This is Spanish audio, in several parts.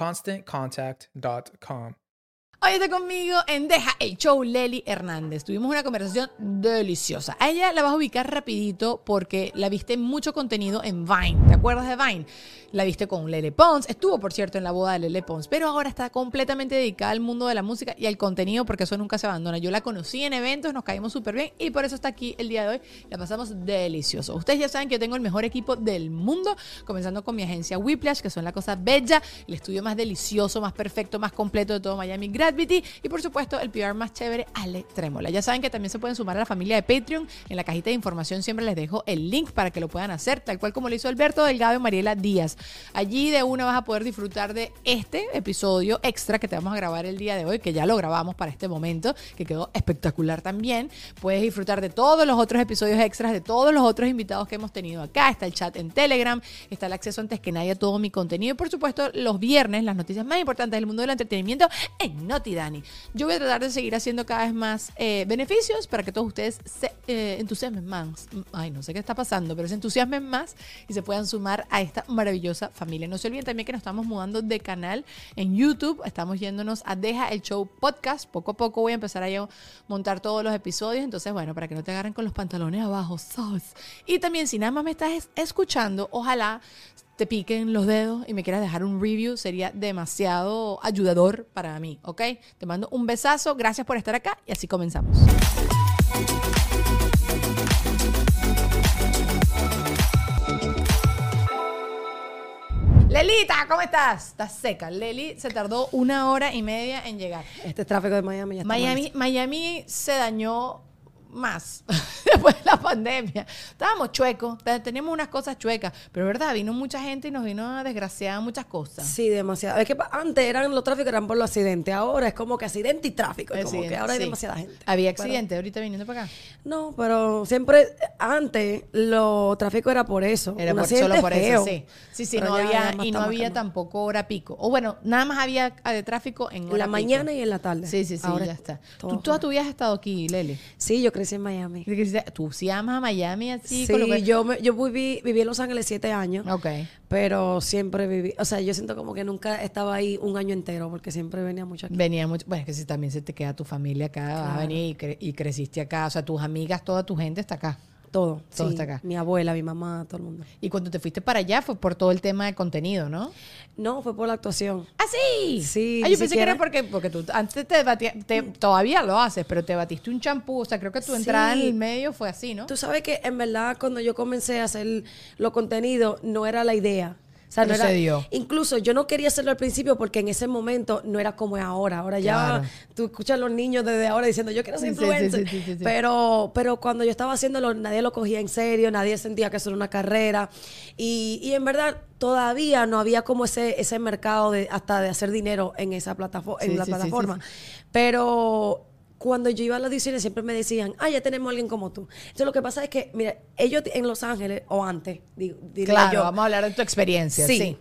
ConstantContact.com. Hoy está conmigo en Deja el Show Leli Hernández. Tuvimos una conversación deliciosa. A ella la vas a ubicar rapidito porque la viste mucho contenido en Vine. ¿Te acuerdas de Vine? La viste con Lele Pons. Estuvo, por cierto, en la boda de Lele Pons. Pero ahora está completamente dedicada al mundo de la música y al contenido porque eso nunca se abandona. Yo la conocí en eventos, nos caímos súper bien y por eso está aquí el día de hoy. La pasamos delicioso. Ustedes ya saben que yo tengo el mejor equipo del mundo, comenzando con mi agencia Whiplash, que son la cosa bella, el estudio más delicioso, más perfecto, más completo de todo Miami y por supuesto el PR más chévere, Ale Trémola. Ya saben que también se pueden sumar a la familia de Patreon. En la cajita de información siempre les dejo el link para que lo puedan hacer, tal cual como lo hizo Alberto Delgado y Mariela Díaz. Allí de una vas a poder disfrutar de este episodio extra que te vamos a grabar el día de hoy, que ya lo grabamos para este momento, que quedó espectacular también. Puedes disfrutar de todos los otros episodios extras, de todos los otros invitados que hemos tenido acá. Está el chat en Telegram, está el acceso antes que nadie a todo mi contenido y por supuesto los viernes las noticias más importantes del mundo del entretenimiento en Noti Dani. Yo voy a tratar de seguir haciendo cada vez más eh, beneficios para que todos ustedes se eh, entusiasmen más. Ay, no sé qué está pasando, pero se entusiasmen más y se puedan sumar a esta maravillosa familia. No se olviden también que nos estamos mudando de canal en YouTube. Estamos yéndonos a Deja el Show Podcast. Poco a poco voy a empezar a montar todos los episodios. Entonces, bueno, para que no te agarren con los pantalones abajo, ¿sabes? Y también, si nada más me estás escuchando, ojalá te piquen los dedos y me quieras dejar un review, sería demasiado ayudador para mí, ¿ok? Te mando un besazo, gracias por estar acá y así comenzamos. Lelita, ¿cómo estás? Estás seca. Leli se tardó una hora y media en llegar. Este tráfico de Miami ya está Miami, Miami se dañó más después de la pandemia. Estábamos chuecos, teníamos unas cosas chuecas, pero verdad, vino mucha gente y nos vino a desgraciar muchas cosas. Sí, demasiado. Es que antes eran los tráficos eran por los accidentes, ahora es como que accidente y tráfico, es como que ahora hay demasiada gente. ¿Había accidentes ahorita viniendo para acá? No, pero siempre antes los tráficos era por eso. Era por, solo por eso, sí. Sí, sí, no había y no había tampoco hora pico. O bueno, nada más había ah, de tráfico en la mañana y en la tarde. Sí, sí, sí, ahora ya está. ¿Tú toda tu vida has estado aquí, Lele? Sí, yo crecí en Miami. ¿Tú sí amas a Miami así? Sí, yo, yo viví, viví en Los Ángeles siete años. Ok. Pero siempre viví, o sea, yo siento como que nunca estaba ahí un año entero porque siempre venía mucho aquí. Venía mucho, bueno, es que si también se te queda tu familia acá, vas a venir y, creciste acá, o sea, tus amigas, toda tu gente está acá. Todo. Todo sí. está acá. Mi abuela, mi mamá, todo el mundo. Y cuando te fuiste para allá fue por todo el tema de contenido, ¿no? No, fue por la actuación. ¿Ah, sí? Sí, Ah, yo pensé que era porque, porque tú antes te batías, te- todavía lo haces, pero te batiste un champú, o sea, creo que tu entrada en el medio fue así, ¿no? Tú sabes que en verdad cuando yo comencé a hacer los contenidos no era la idea. O sea, no era, se dio. Incluso yo no quería hacerlo al principio porque en ese momento no era como es ahora. Ahora ya tú escuchas a los niños desde ahora diciendo yo quiero ser influencer. sí, sí, sí, sí. Pero, pero cuando yo estaba haciéndolo nadie lo cogía en serio, nadie sentía que eso era una carrera. Y, y en verdad todavía no había como ese, ese mercado de hasta de hacer dinero en esa plataforma, en la plataforma. Pero cuando yo iba a las audiciones siempre me decían, ah, ya tenemos a alguien como tú. Entonces lo que pasa es que, mira, ellos en Los Ángeles, o antes, digo, Claro, yo, vamos a hablar de tu experiencia. Sí. Sí.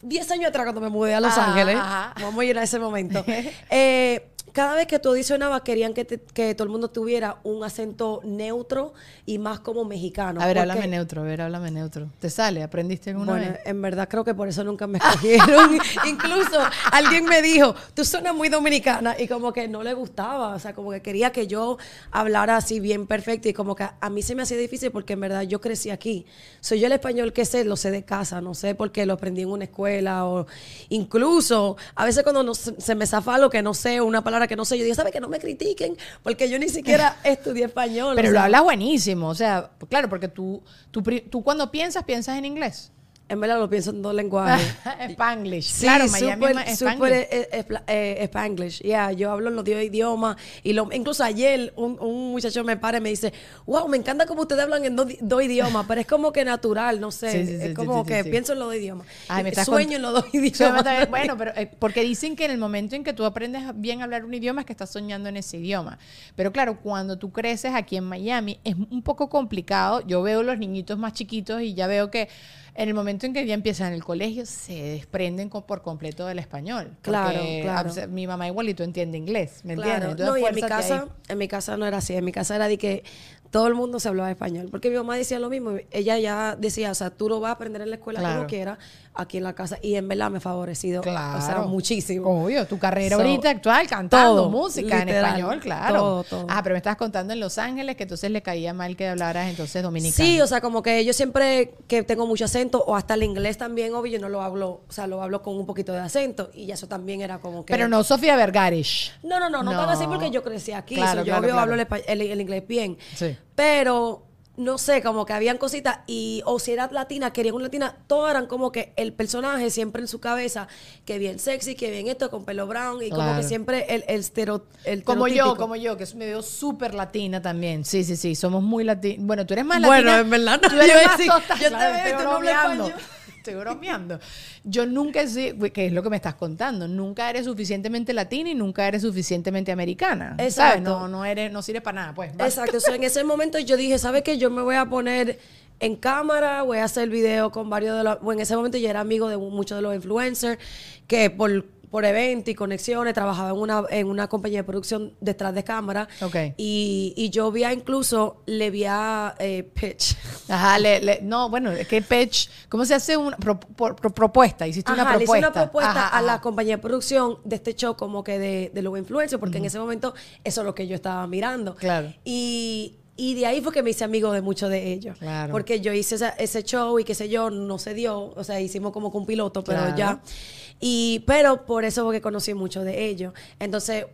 Diez años atrás cuando me mudé a Los Ángeles, ajá. vamos a ir a ese momento. eh, cada vez que tú audicionabas querían que, te- que todo el mundo tuviera un acento neutro y más como mexicano. A ver, porque- háblame neutro, a ver, háblame neutro. ¿Te sale? ¿Aprendiste alguna Bueno, vez? en verdad creo que por eso nunca me escogieron. Incluso alguien me dijo, tú suenas muy dominicana y como que no le gustaba, o sea, como que quería que yo hablara así bien perfecto y como que a mí se me hacía difícil porque en verdad yo crecí aquí. Soy yo el español que sé, lo sé de casa, no sé porque lo aprendí en una escuela o incluso a veces cuando no se se me zafa lo que no sé, una palabra que no sé, yo digo, ¿sabe que no me critiquen? Porque yo ni siquiera estudié español. Pero o lo hablas buenísimo, o sea, claro, porque tú, tú, tú cuando piensas, piensas en inglés. En verdad lo pienso en dos lenguajes. Spanglish. Sí, claro, Miami súper, es Spanglish. eh, eh, eh, Spanglish. Ya, yo hablo los dos idiomas. Y lo, incluso ayer un, un muchacho me para y me dice, wow, me encanta cómo ustedes hablan en dos, dos idiomas, pero es como que natural, no sé. Sí, sí, sí, es como que pienso en los dos idiomas. Ay, me Sueño en los dos idiomas. también- bueno, pero eh, porque dicen que en el momento en que tú aprendes bien a hablar un idioma es que estás soñando en ese idioma. Pero claro, cuando tú creces aquí en Miami es un poco complicado. Yo veo los niñitos más chiquitos y ya veo que en el momento en que ya empiezan el colegio se desprenden por completo del español. Claro, claro. mi mamá igualito entiende inglés, ¿me Claro, entiendes? no, y en mi casa, en mi casa no era así, en mi casa era de que todo el mundo se hablaba español, porque mi mamá decía lo mismo, ella ya decía, o sea, tú lo vas a aprender en la escuela Claro. como quieras, aquí en la casa, y en verdad me ha favorecido, o sea, Claro. muchísimo. Obvio, tu carrera So, ahorita actual, cantando todo, música en español, claro. todo, todo. Ah, pero me estabas contando en Los Ángeles que entonces le caía mal que hablaras entonces dominicano. Sí, o sea, como que yo siempre que tengo mucho acento, o hasta el inglés también, obvio, yo no lo hablo, o sea, lo hablo con un poquito de acento, y eso también era como que... Pero no Sofía Vergarish. No, no, no, no, No. tan así porque yo crecí aquí. Claro, so, yo claro, obvio claro. hablo el, espa- el- el inglés bien. Sí. Pero no sé, como que habían cositas y o si era latina, querían una latina, todas eran como que el personaje siempre en su cabeza, que bien sexy, que bien esto, con pelo brown y como que siempre el, el, estero- el Como yo, como yo, que es medio súper latina también. Sí, sí, sí, somos muy latinos. Bueno, tú eres más Bueno, latina. en verdad no, tú eres yo más sí, total, yo te veo tú no hablas bromeando. español. Estoy bromeando. Yo nunca he sido, que es lo que me estás contando, nunca eres suficientemente latina y nunca eres suficientemente americana. ¿sabes? Exacto. No, no eres, no sirve para nada, pues. Exacto, o sea, en ese momento yo dije, ¿sabes qué? Yo me voy a poner en cámara, voy a hacer video con varios de los... Bueno, en ese momento yo era amigo de muchos de los influencers que por, por eventos y conexiones trabajaba en una, en una compañía de producción detrás de cámara. Ok. Y, y yo vi a incluso, le vi a eh, Pitch. Ajá, le, le- no, bueno, es que Pitch, ¿cómo se hace una pro- pro- propuesta? Hiciste una Ajá, le hice propuesta. una propuesta Ajá, a la compañía de producción de este show como que de, de los influencers, porque en ese momento eso es lo que yo estaba mirando. Claro. Y, y de ahí fue que me hice amigo de muchos de ellos. Claro. Porque yo hice esa- ese show y qué sé yo, no se dio, o sea, hicimos como que un piloto, pero Claro. ya. Y, pero por eso fue que conocí mucho de ellos. Entonces,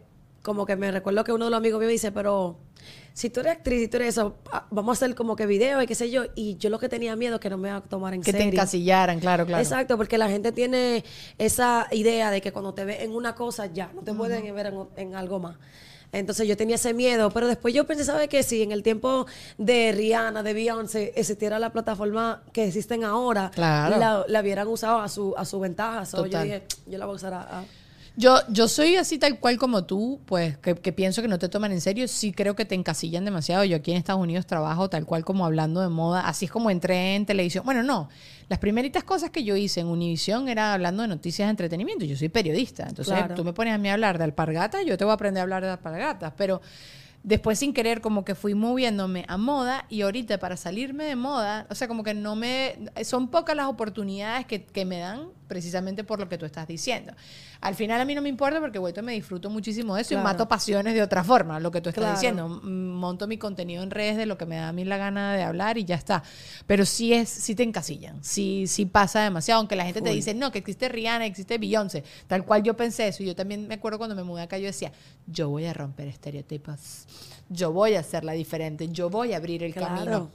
como que me recuerdo que uno de los amigos míos me dice, pero si tú eres actriz, si tú eres eso, ah, vamos a hacer como que video y qué sé yo. Y yo lo que tenía miedo es que no me iba a tomar en Que te serio. encasillaran, claro, claro. Exacto, porque la gente tiene esa idea de que cuando te ve en una cosa ya, no te pueden ver en, en algo más. Entonces yo tenía ese miedo, pero después yo pensé, ¿sabes qué? Si en el tiempo de Rihanna, de Beyoncé, existiera la plataforma que existen ahora, Claro. la, la hubieran usado a su, a su ventaja. So, yo dije, yo la voy a usar a... a- Yo, yo soy así tal cual como tú, pues que, que pienso que no te toman en serio. Sí creo que te encasillan demasiado. Yo aquí en Estados Unidos trabajo tal cual como hablando de moda. Así es como entré en televisión. Bueno, no. Las primeritas cosas que yo hice en Univision era hablando de noticias de entretenimiento. Yo soy periodista. Entonces Claro. tú me pones a mí a hablar de alpargatas, yo te voy a aprender a hablar de alpargatas. Pero después sin querer como que fui moviéndome a moda y ahorita para salirme de moda, o sea, como que no me... Son pocas las oportunidades que, que me dan, precisamente por lo que tú estás diciendo. Al final a mí no me importa porque, güey, me disfruto muchísimo de eso y mato pasiones de otra forma, lo que tú estás Claro. diciendo. Monto mi contenido en redes de lo que me da a mí la gana de hablar y ya está. Pero sí es, sí te encasillan, sí, sí pasa demasiado, aunque la gente te dice, no, que existe Rihanna, existe Beyoncé, tal cual yo pensé eso. Y yo también me acuerdo cuando me mudé acá, yo decía, yo voy a romper estereotipos, yo voy a hacerla diferente, yo voy a abrir el Claro. camino.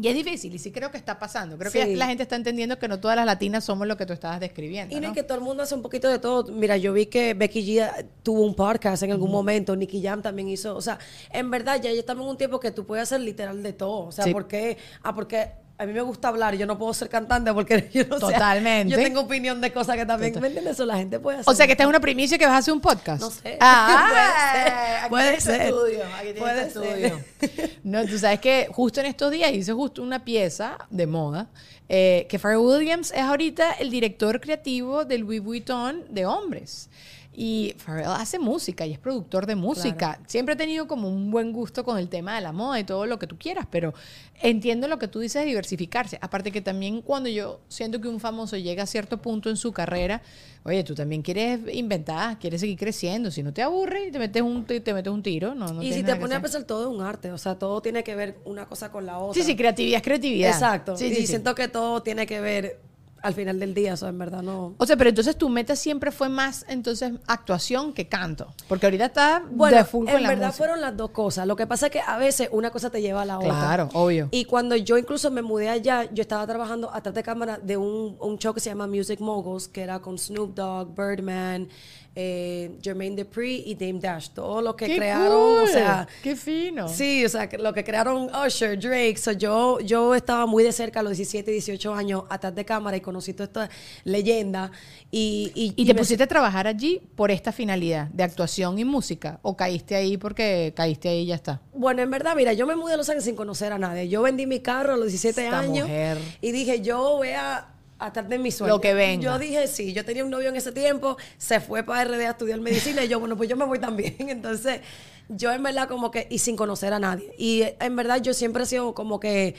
Y es difícil, y sí creo que está pasando. Creo que Sí. la gente está entendiendo que no todas las latinas somos lo que tú estabas describiendo. Y no es que todo el mundo hace un poquito de todo. Mira, yo vi que Becky G tuvo un podcast en algún momento, Nicky Jam también hizo. O sea, en verdad ya estamos en un tiempo que tú puedes hacer literal de todo. O sea, Sí. ¿por qué? Ah, porque a mí me gusta hablar yo no puedo ser cantante porque yo no sé. Totalmente. Yo tengo opinión de cosas que también, ¿me entiendes? Eso la gente puede hacer. O sea, que esta es una primicia que vas a hacer un podcast. No sé. Ah, Puede ser. aquí tienes tu Puede estudio, ser. aquí tienes Puede ser. estudio. No, tú sabes que justo en estos días hice justo una pieza de moda eh, que Pharrell Williams es ahorita el director creativo del Louis Vuitton de hombres. Y Pharrell hace música y es productor de música. Siempre ha tenido como un buen gusto con el tema de la moda y todo lo que tú quieras, pero entiendo lo que tú dices de diversificarse. Aparte que también cuando yo siento que un famoso llega a cierto punto en su carrera, oye, tú también quieres inventar, quieres seguir creciendo. Si no te aburre te metes un, te, te metes un tiro, no, no y si te pones a pensar, todo es un arte. O sea, todo tiene que ver una cosa con la otra. Sí, sí, creatividad es creatividad. Exacto. Sí, y sí, sí. siento que todo tiene que ver al final del día. O sea, en verdad no. O sea, pero entonces tu meta siempre fue más entonces actuación que canto. Porque ahorita está Bueno, de full con en la verdad música. fueron las dos cosas. Lo que pasa es que a veces una cosa te lleva a la otra. Claro, obvio. Y cuando yo incluso me mudé allá, yo estaba trabajando atrás de cámara de un, un show que se llama Music Moguls, que era con Snoop Dogg, Birdman, eh, Jermaine Dupri y Dame Dash. Todo lo que ¡Qué crearon, o sea... ¡Qué fino! Sí, o sea, lo que crearon Usher, Drake. So yo, yo estaba muy de cerca a los 17, 18 años atrás de cámara y conocí toda esta leyenda. Y, y, ¿Y te pusiste a trabajar allí por esta finalidad de actuación y música? ¿O caíste ahí porque caíste ahí y ya está? Bueno, en verdad, mira, yo me mudé a Los Ángeles sin conocer a nadie. Yo vendí mi carro a los 17 Esta años mujer. y dije, yo voy a atar de mi sueño. Lo que venga. Yo dije, sí, yo tenía un novio en ese tiempo, se fue para RD a estudiar medicina y yo, bueno, pues yo me voy también. Entonces, yo en verdad como que, y sin conocer a nadie. Y en verdad yo siempre he sido como que,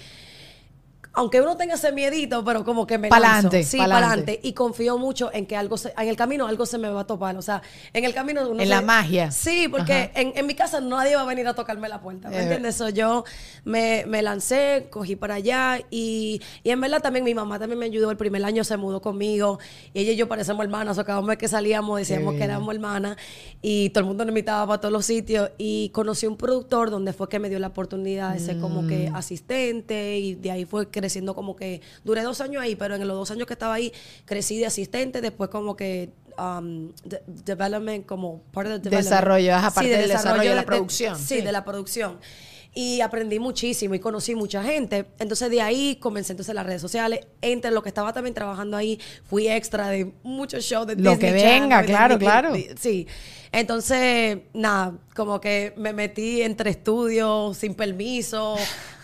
aunque uno tenga ese miedito, pero como que me Pa'lante, lanzo. Sí, pa'lante. pa'lante. Y confío mucho en que algo, se- en el camino algo se me va a topar. O sea, en el camino uno En se- la magia. Sí, porque en, en mi casa nadie va a venir a tocarme la puerta, ¿me Eh. entiendes? So, yo me, me lancé, cogí para allá y, y en verdad también mi mamá también me ayudó. El primer año se mudó conmigo y ella y yo parecemos hermanas. O cada vez que salíamos decíamos que bien. éramos hermanas y todo el mundo nos invitaba para todos los sitios y conocí un productor donde fue que me dio la oportunidad de ser como que Mm. asistente y de ahí fue creciendo como que duré dos años ahí, pero en los dos años que estaba ahí crecí de asistente, después como que um, de- development como part of the development. Desarrollo, ajá, parte del desarrollo de la de- producción, sí, sí. de la producción. Y aprendí muchísimo y conocí mucha gente. Entonces de ahí comencé entonces las redes sociales. Entre lo que estaba también trabajando ahí, fui extra de muchos shows de Lo Disney que Channel, venga, de claro, Disney- claro. Sí. Entonces, nada, como que me metí entre estudios, sin permiso,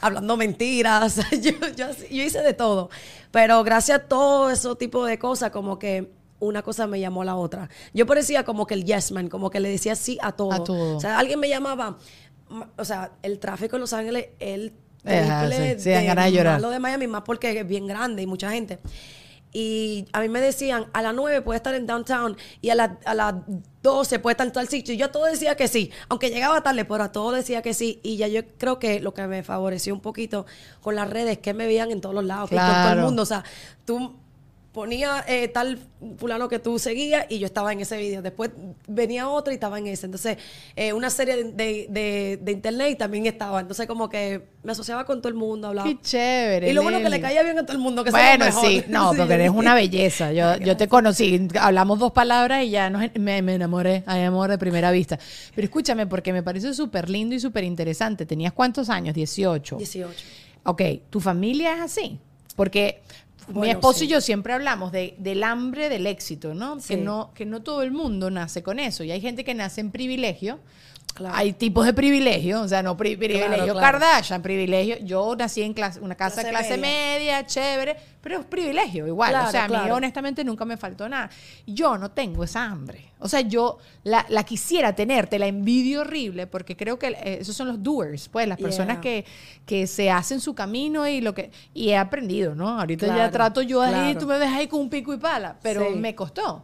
hablando mentiras. yo, yo, yo hice de todo. Pero gracias a todo ese tipo de cosas, como que una cosa me llamó a la otra. Yo parecía como que el yes man, como que le decía sí a todo. A todo. O sea, alguien me llamaba, ma- o sea, el tráfico en Los Ángeles, el triple sí, sí, ganas de llorar. malo de Miami, más porque es bien grande y mucha gente. Y a mí me decían, a las 9 puede estar en downtown y a, la- a las 12 puede estar en tal sitio. Y yo a todo decía que sí, aunque llegaba tarde, pero a todo decía que sí. Y ya yo creo que lo que me favoreció un poquito con las redes es que me veían en todos los lados, que con todo el Claro. mundo. O sea, tú ponía eh, tal fulano que tú seguías y yo estaba en ese video. Después venía otro y estaba en ese. Entonces, eh, una serie de, de, de- de internet y también estaba. Entonces, como que me asociaba con todo el mundo, hablaba. Qué chévere. Y lo bueno que le caía bien a todo el mundo, que Bueno, mejor. sí, no, Sí, porque eres una belleza. Yo, yo te conocí, hablamos dos palabras y ya nos- me, me enamoré, hay amor de primera vista. Pero escúchame, porque me parece súper lindo y súper interesante. ¿Tenías cuántos años? 18. 18. Ok, ¿tu familia es así? Porque mi esposo sí. y yo siempre hablamos de, del hambre del éxito, ¿no? Sí. Que ¿no? que no todo el mundo nace con eso. Y hay gente que nace en privilegio Claro. Hay tipos de privilegio, o sea, no pri- privilegio claro. Kardashian, privilegio. Yo nací en clase, una casa Clase clase, media. chévere, pero es privilegio igual. O sea, a mí honestamente nunca me faltó nada. Yo no tengo esa hambre. O sea, yo la, la quisiera tener, te la envidio horrible, porque creo que eh, esos son los doers, pues, las personas Yeah. que, que se hacen su camino y lo que. Y he aprendido, ¿no? Ahorita ya trato yo ahí, tú me ves ahí con un pico y pala, pero Sí. me costó.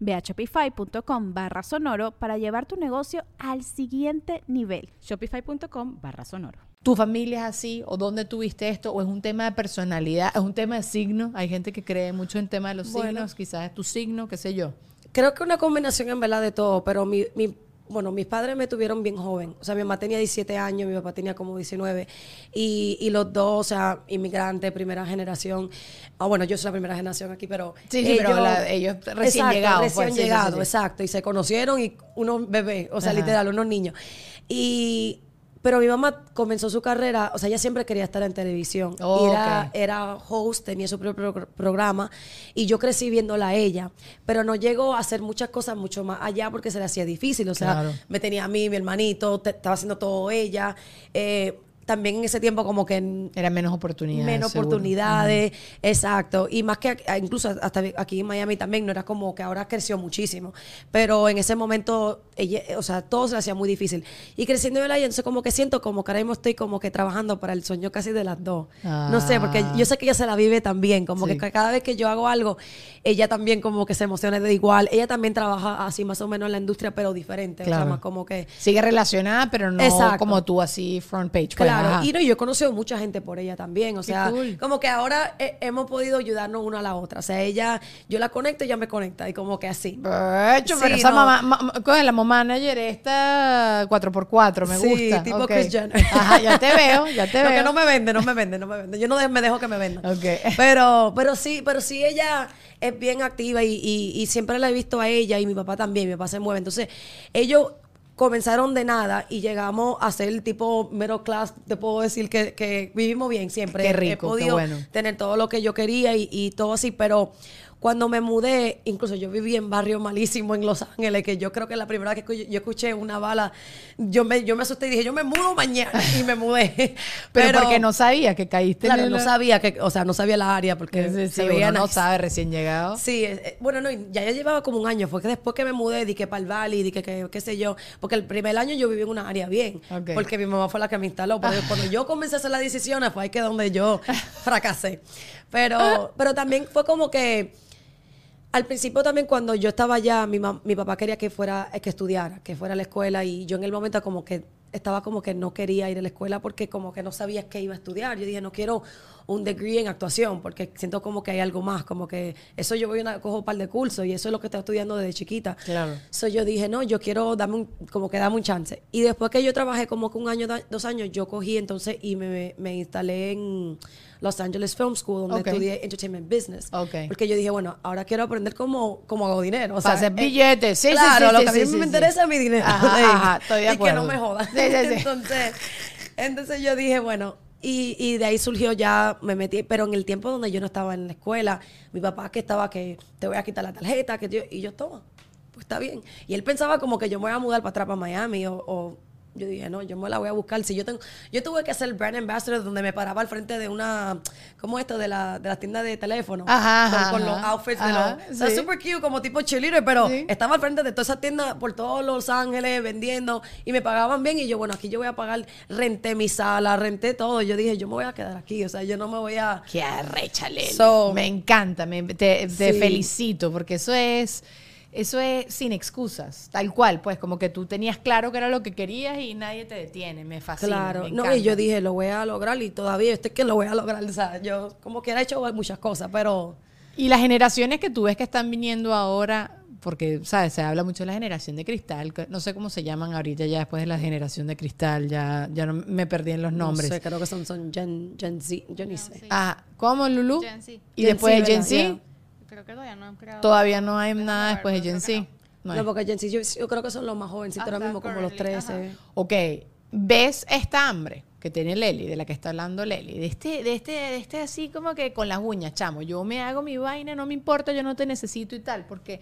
Ve a shopify.com barra sonoro para llevar tu negocio al siguiente nivel. Shopify.com barra sonoro. ¿Tu familia es así? ¿O dónde tuviste esto? ¿O es un tema de personalidad? ¿Es un tema de signo? Hay gente que cree mucho en tema de los Bueno. signos. Quizás es tu signo, qué sé yo. Creo que una combinación en verdad de todo, pero mi, mi- bueno, mis padres me tuvieron bien joven. O sea, mi mamá tenía 17 años, mi papá tenía como 19. Y, y los dos, o sea, inmigrantes, primera generación. Ah, bueno, yo soy la primera generación aquí, pero. Sí, sí, pero la- ellos recién Exacto, llegados, Recién pues, sí, sí, llegados, sí, sí. exacto. Y se conocieron y unos bebés, o sea, Ajá. literal, unos niños. Y. Pero mi mamá comenzó su carrera, o sea, ella siempre quería estar en televisión. Oh, y era, host, tenía su propio pro- programa y yo crecí viéndola a ella, pero no llegó a hacer muchas cosas mucho más allá porque se le hacía difícil, o sea, Claro. me tenía a mí, mi hermanito, te- estaba haciendo todo ella. eh, también en ese tiempo como que Eran menos oportunidades. menos seguro. oportunidades, exacto. Y más que incluso hasta aquí en Miami también, no era como que ahora creció muchísimo. Pero en ese momento, ella, o sea, todo se le hacía muy difícil. Y creciendo yo, entonces como que siento como que ahora mismo estoy como que trabajando para el sueño casi de las dos. No sé, porque Ah. yo sé que ella se la vive también, como Sí. que cada vez que yo hago algo, ella también como que se emociona de igual. Ella también trabaja así más o menos en la industria, pero diferente. O sea, Claro. más como que... Sigue relacionada, pero no Exacto. como tú así front page. pues, Claro, ajá. y no, yo he conocido mucha gente por ella también, o sea, cool. como que ahora eh, hemos podido ayudarnos una a la otra, o sea, ella, yo la conecto y ella me conecta, y como que así. Becho, pero Sí, esa no. mamá, ma- coge la mamá manager esta 4x4, me Sí, gusta. tipo ok. Kris Jenner. Ajá, ya te veo, ya te veo. que no me vende, no me vende, no me vende. Yo no de- me dejo que me vendan. Ok. Pero, pero sí, pero sí ella es bien activa y, y- y siempre la he visto a ella y mi papá también, mi papá se mueve. Entonces, ellos comenzaron de nada y llegamos a ser el tipo middle class, te puedo decir que, que vivimos bien siempre. Qué He rico, qué podido bueno. tener todo lo que yo quería y, y todo así, pero cuando me mudé, incluso yo viví en barrio malísimo en Los Ángeles, que yo creo que la primera vez que yo escuché una bala, yo me, yo me asusté y dije, yo me mudo mañana y me mudé. Pero, porque no sabía que caíste Claro, en el... no sabía que, o sea, no sabía la área porque Sí, sí, se uno veía no sabe recién llegado. Sí, eh, eh, bueno, no, ya yo llevaba como un año, fue que después que me mudé, di que para el Valley, di que, qué sé yo, porque el primer año yo viví en una área bien, porque mi mamá fue la que me instaló, pero cuando yo comencé a hacer las decisiones fue ahí que donde yo fracasé. Pero, pero también fue como que al principio también cuando yo estaba allá, mi, mi papá quería que fuera, eh, que estudiara, que fuera a la escuela y yo en el momento como que estaba como que no quería ir a la escuela porque como que no sabía qué iba a estudiar. Yo dije, no quiero un degree en actuación porque siento como que hay algo más, como que eso yo voy a cojo un par de cursos y eso es lo que estoy estudiando desde chiquita. Claro. So yo dije, no, yo quiero darme un, como que darme un chance. Y después que yo trabajé como que un año, dos años, yo cogí entonces y me, me instalé en Los Angeles Film School, donde estudié Entertainment Business. Ok. Porque yo dije, bueno, ahora quiero aprender cómo, cómo hago dinero. O sea, hacer eh, billetes. Sí, sí, claro, sí, lo sí, que a mí sí, me interesa es mi dinero. Ajá, Sí. ajá, estoy de Y que no me jodan. Entonces, entonces yo dije, bueno, y, y de ahí surgió ya, me metí, pero en el tiempo donde yo no estaba en la escuela, mi papá que estaba que te voy a quitar la tarjeta, que yo, y yo, toma, pues está bien. Y él pensaba como que yo me voy a mudar para atrás, para Miami, o, o yo dije, no, yo me la voy a buscar. Si yo tengo, yo tuve que hacer brand ambassador donde me paraba al frente de una, ¿cómo esto? De la, de la tienda de teléfono. Ajá, con, ajá, con los outfits Ajá, de los. O sea, sí. super cute, como tipo cheerleader, pero Sí. estaba al frente de toda esa tienda por todos Los Ángeles vendiendo y me pagaban bien. Y yo, bueno, aquí yo voy a pagar, renté mi sala, renté todo. Yo dije, yo me voy a quedar aquí. O sea, yo no me voy a. Qué arrecha. So- me encanta, me, te, te Sí. felicito, porque eso es, eso es sin excusas, tal cual, pues como que tú tenías claro que era lo que querías y nadie te detiene, me fascina. Claro, me no, y yo dije, lo voy a lograr y todavía estoy que lo voy a lograr. O sea, yo como quiera he hecho muchas cosas, pero Y las generaciones que tú ves que están viniendo ahora, porque, ¿sabes? Se habla mucho de la generación de cristal, que no sé cómo se llaman ahorita ya después de la generación de cristal, ya, ya no me perdí en los nombres. no sé, creo que son, son Gen, Gen Z, yo ni sé. Ah, ¿cómo, Lulu? Gen Z. Y Gen después Z, de Gen. Z, Yeah. Creo que todavía no han creado. todavía no hay nada ver, después de Gen Z. No porque Gen Z, yo, yo creo que son los más jovencitos ahora mismo, como los currently, 13. ajá. Ok, ves esta hambre que tiene Leli, de la que está hablando Leli, de este, de este, de este así como que con las uñas, chamo, yo me hago mi vaina, no me importa, yo no te necesito y tal, porque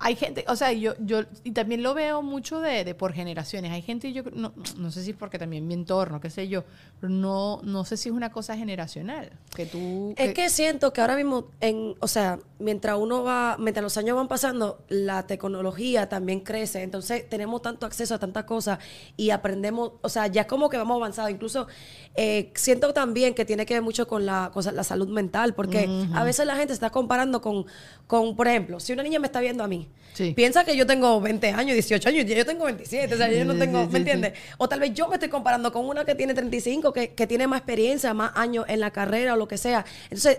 hay gente, o sea, yo, yo, y también lo veo mucho de, de por generaciones, hay gente, yo no, no sé si es porque también mi entorno, qué sé yo, pero no, no sé si es una cosa generacional, que tú... Es que siento que ahora mismo, en, o sea, mientras uno va, mientras los años van pasando, la tecnología también crece. Entonces tenemos tanto acceso a tantas cosas y aprendemos, o sea, ya es como que vamos avanzado. Incluso eh, siento también que tiene que ver mucho con la, cosa, la salud mental, porque a veces la gente se está comparando con, con, por ejemplo, si una niña me está viendo a mí, Sí. piensa que yo tengo 20 años, 18 años, yo tengo 27, o sea, yo no tengo, ¿me entiendes? O tal vez yo me estoy comparando con una que tiene 35, que, que tiene más experiencia, más años en la carrera o lo que sea. Entonces,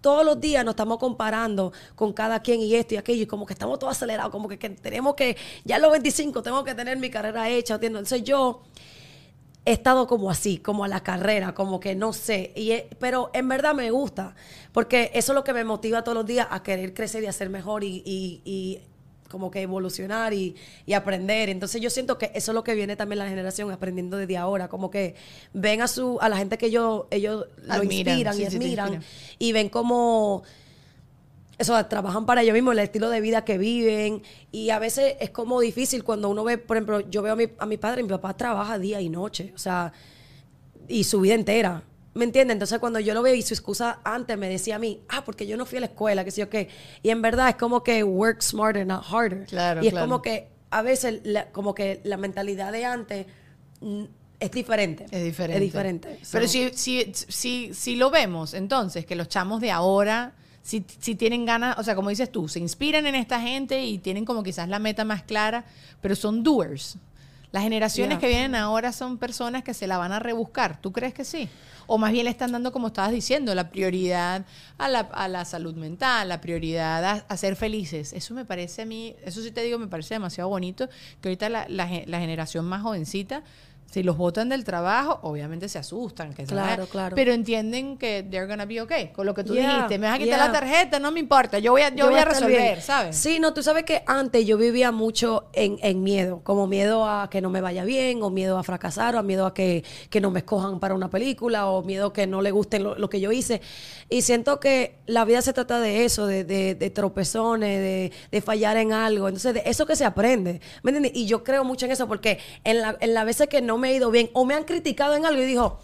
todos los días nos estamos comparando con cada quien y esto y aquello, y como que estamos todos acelerados, como que, que tenemos que, ya a los 25 tengo que tener mi carrera hecha, ¿entiendes? Entonces yo he estado como así, como a la carrera, como que no sé, y he- pero en verdad me gusta, porque eso es lo que me motiva todos los días a querer crecer y a ser mejor y, y- y como que evolucionar y, y aprender. Entonces yo siento que eso es lo que viene también la generación aprendiendo desde ahora, como que ven a su a la gente que ellos ellos lo inspiran sí, y sí, admiran y ven como eso, trabajan para ellos mismos, el estilo de vida que viven. Y a veces es como difícil cuando uno ve, por ejemplo, yo veo a mi, a mi padre, mi papá trabaja día y noche, o sea, y su vida entera. ¿Me entiendes? Entonces cuando yo lo veo y su excusa antes me decía a mí, ah, porque yo no fui a la escuela, que sé yo qué. Y en verdad es como que work smarter, not harder. Claro, y es claro. como que a veces la- como que la mentalidad de antes mm, es diferente. Es diferente. Es diferente. Pero So- si, si, si, si lo vemos, entonces, que los chamos de ahora, si, si tienen ganas, o sea, como dices tú, se inspiran en esta gente y tienen como quizás la meta más clara, pero son doers. Las generaciones Yeah. que vienen ahora son personas que se la van a rebuscar. ¿Tú crees que sí? O más bien le están dando, como estabas diciendo, la prioridad a la, a la salud mental, la prioridad a, a ser felices. Eso me parece a mí, eso sí te digo, me parece demasiado bonito, que ahorita la, la generación más jovencita, si los botan del trabajo, obviamente se asustan. Que Claro, a- claro. Pero entienden que they're gonna be okay. Con lo que tú Yeah, dijiste, me vas a quitar yeah. la tarjeta, no me importa, yo voy a, yo voy a resolver, bien. ¿sabes? Sí, no, tú sabes que antes yo vivía mucho en, en miedo, como miedo a que no me vaya bien, o miedo a fracasar, o miedo a que, que no me escojan para una película, o miedo que no le guste lo, lo que yo hice. Y siento que la vida se trata de eso, de, de- de tropezones, de, de fallar en algo. Entonces, de eso que se aprende. ¿Me entiendes? Y yo creo mucho en eso, porque en la, en las veces que no me he ido bien, o me han criticado en algo y dijo,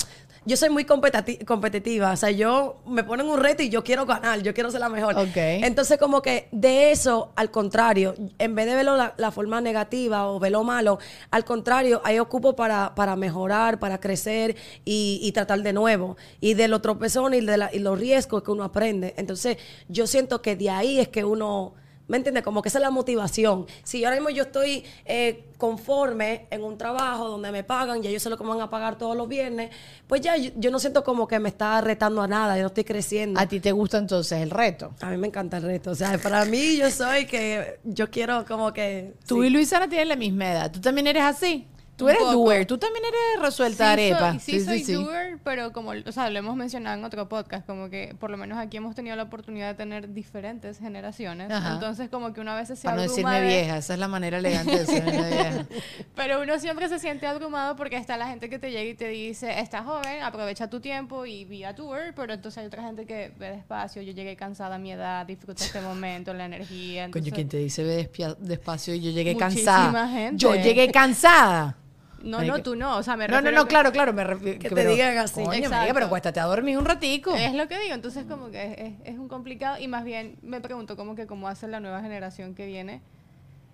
yo soy muy competati- competitiva, o sea, yo me ponen un reto y yo quiero ganar, yo quiero ser la mejor. Entonces, como que de eso, al contrario, en vez de verlo la, la forma negativa o verlo malo, al contrario, ahí ocupo para, para mejorar, para crecer y, y tratar de nuevo. Y de los tropezones y de la- y los riesgos que uno aprende. Entonces, yo siento que de ahí es que uno... ¿Me entiendes? Como que esa es la motivación. Si ahora mismo yo estoy eh, conforme en un trabajo donde me pagan, ya yo sé lo que me van a pagar todos los viernes, pues ya yo, yo no siento como que me está retando a nada, yo no estoy creciendo. A ti te gusta entonces el reto. A mí me encanta el reto. O sea, para mí yo soy que yo quiero como que... Tú sí. y Luisana tienen la misma edad. ¿Tú también eres así? Tú eres poco. doer. Tú también eres resuelta arepa. Soy, sí, soy doer, pero como, o sea, lo hemos mencionado en otro podcast, como que por lo menos aquí hemos tenido la oportunidad de tener diferentes generaciones. Ajá. Entonces, como que una vez se Para no decirme de- vieja. Esa es la manera elegante de decirme vieja. Pero uno siempre se siente abrumado porque está la gente que te llega y te dice, estás joven, aprovecha tu tiempo y be a tour, pero entonces hay otra gente que ve despacio, yo llegué cansada a mi edad, disfruta este momento, la energía. Coño, entonces- quien te dice ve despacio y yo llegué Muchísima cansada. gente. Yo llegué cansada. No, no, tú no. O sea, me No, no, no, que- claro, claro. Me refiero, Que te digan así. Coño, Exacto. pero cuéstate a dormir un ratico. Es lo que digo, entonces como que es, es- es un complicado y más bien me pregunto como que cómo hace la nueva generación que viene